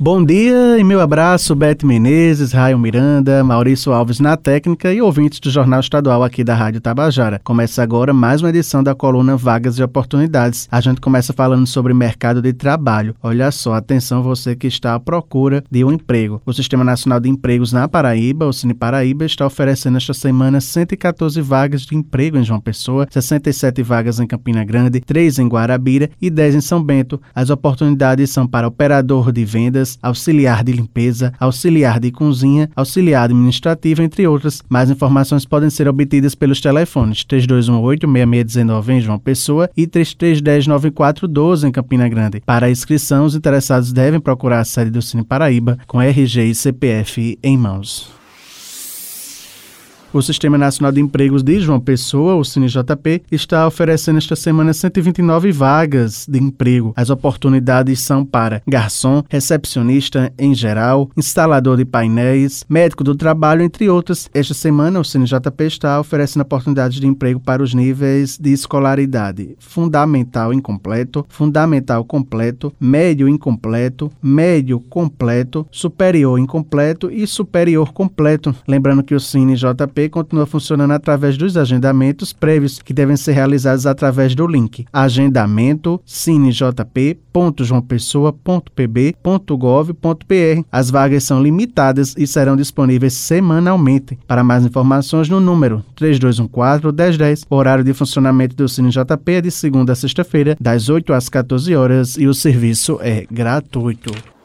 Bom dia e meu abraço, Bete Menezes, Raio Miranda, Maurício Alves na técnica e ouvintes do Jornal Estadual aqui da Rádio Tabajara. Começa agora mais uma edição da coluna Vagas e Oportunidades. A gente começa falando sobre mercado de trabalho. Olha só, atenção você que está à procura de um emprego. O Sistema Nacional de Empregos na Paraíba, o Cine Paraíba, está oferecendo esta semana 114 vagas de emprego em João Pessoa, 67 vagas em Campina Grande, 3 em Guarabira e 10 em São Bento. As oportunidades são para operador de vendas, auxiliar de limpeza, auxiliar de cozinha, auxiliar administrativo, entre outras. Mais informações podem ser obtidas pelos telefones 3218-6619 em João Pessoa e 3310-9412 em Campina Grande. Para inscrição, os interessados devem procurar a sede do Cine Paraíba com RG e CPF em mãos. O Sistema Nacional de Empregos de João Pessoa, o CineJP, está oferecendo esta semana 129 vagas de emprego. As oportunidades são para garçom, recepcionista em geral, instalador de painéis, médico do trabalho, entre outras. Esta semana, o CineJP está oferecendo oportunidades de emprego para os níveis de escolaridade fundamental incompleto, fundamental completo, médio incompleto, médio completo, superior incompleto e superior completo. Lembrando que o CineJP continua funcionando através dos agendamentos prévios que devem ser realizados através do link agendamento cinejp.joaopessoa.pb.gov.br. As vagas são limitadas e serão disponíveis semanalmente. Para mais informações no número 3214-1010. O horário de funcionamento do Cine JP é de segunda a sexta-feira, das 8 às 14 horas e o serviço é gratuito.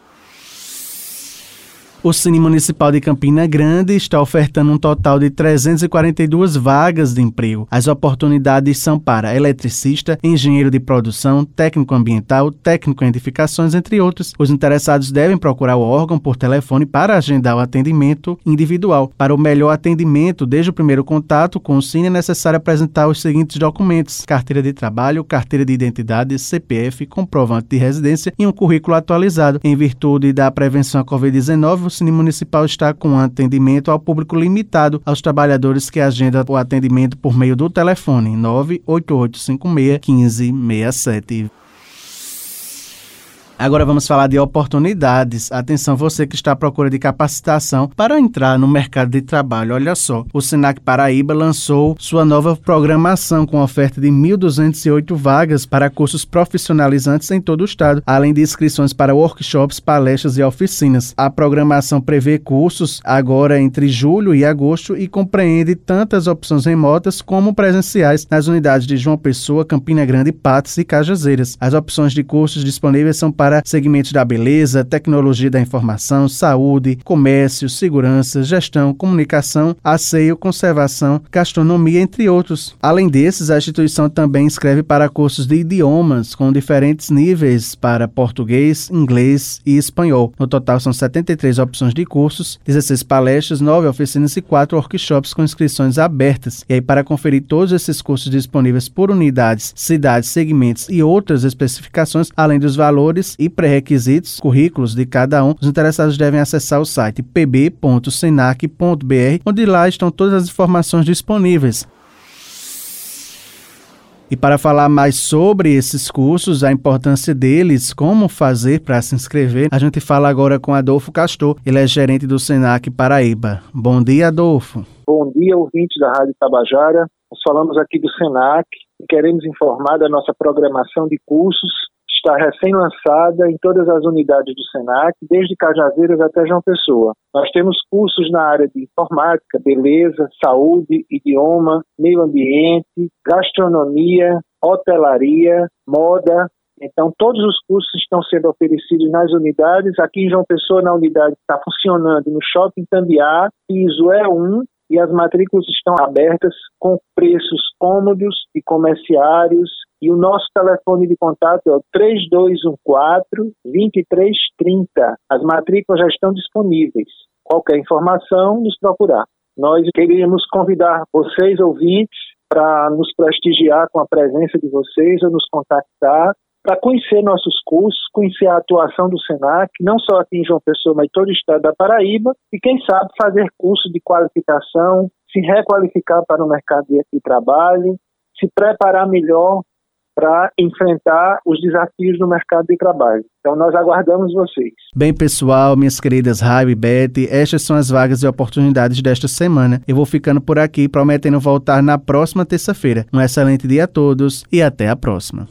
O Cine Municipal de Campina Grande está ofertando um total de 342 vagas de emprego. As oportunidades são para eletricista, engenheiro de produção, técnico ambiental, técnico em edificações, entre outros. Os interessados devem procurar o órgão por telefone para agendar o atendimento individual. Para o melhor atendimento, desde o primeiro contato com o Cine, é necessário apresentar os seguintes documentos: carteira de trabalho, carteira de identidade, CPF, comprovante de residência e um currículo atualizado. Em virtude da prevenção à Covid-19, Cine Municipal está com atendimento ao público limitado aos trabalhadores que agendam o atendimento por meio do telefone 98856 1567. Agora vamos falar de oportunidades. Atenção, você que está à procura de capacitação para entrar no mercado de trabalho. Olha só, o Senac Paraíba lançou sua nova programação com oferta de 1.208 vagas para cursos profissionalizantes em todo o estado, além de inscrições para workshops, palestras e oficinas. A programação prevê cursos agora entre julho e agosto e compreende tantas opções remotas como presenciais nas unidades de João Pessoa, Campina Grande, Patos e Cajazeiras. As opções de cursos disponíveis são para para segmentos da beleza, tecnologia da informação, saúde, comércio, segurança, gestão, comunicação, asseio, conservação, gastronomia, entre outros. Além desses, a instituição também inscreve para cursos de idiomas com diferentes níveis para português, inglês e espanhol. No total, são 73 opções de cursos, 16 palestras, 9 oficinas e 4 workshops com inscrições abertas. E aí, para conferir todos esses cursos disponíveis por unidades, cidades, segmentos e outras especificações, além dos valores e pré-requisitos, currículos de cada um, os interessados devem acessar o site pb.senac.br, onde lá estão todas as informações disponíveis. E para falar mais sobre esses cursos, a importância deles, como fazer para se inscrever, a gente fala agora com Adolfo Castor, ele é gerente do Senac Paraíba. Bom dia, Adolfo. Bom dia, ouvintes da Rádio Tabajara. Nós falamos aqui do Senac e queremos informar da nossa programação de cursos está recém-lançada em todas as unidades do SENAC, desde Cajazeiras até João Pessoa. Nós temos cursos na área de informática, beleza, saúde, idioma, meio ambiente, gastronomia, hotelaria, moda. Então, todos os cursos estão sendo oferecidos nas unidades. Aqui em João Pessoa, na unidade está funcionando no Shopping Tambiá, piso é 1, e as matrículas estão abertas com preços cômodos e comerciários e o nosso telefone de contato é o 3214-2330. As matrículas já estão disponíveis. Qualquer informação, nos procurar. Nós queríamos convidar vocês, ouvintes, para nos prestigiar com a presença de vocês ou nos contactar para conhecer nossos cursos, conhecer a atuação do SENAC, não só aqui em João Pessoa, mas em todo o estado da Paraíba, e quem sabe fazer curso de qualificação, se requalificar para o mercado de trabalho, se preparar melhor para enfrentar os desafios do mercado de trabalho. Então, nós aguardamos vocês. Bem, pessoal, minhas queridas Raio e Beth, estas são as vagas e oportunidades desta semana. Eu vou ficando por aqui, prometendo voltar na próxima terça-feira. Um excelente dia a todos e até a próxima.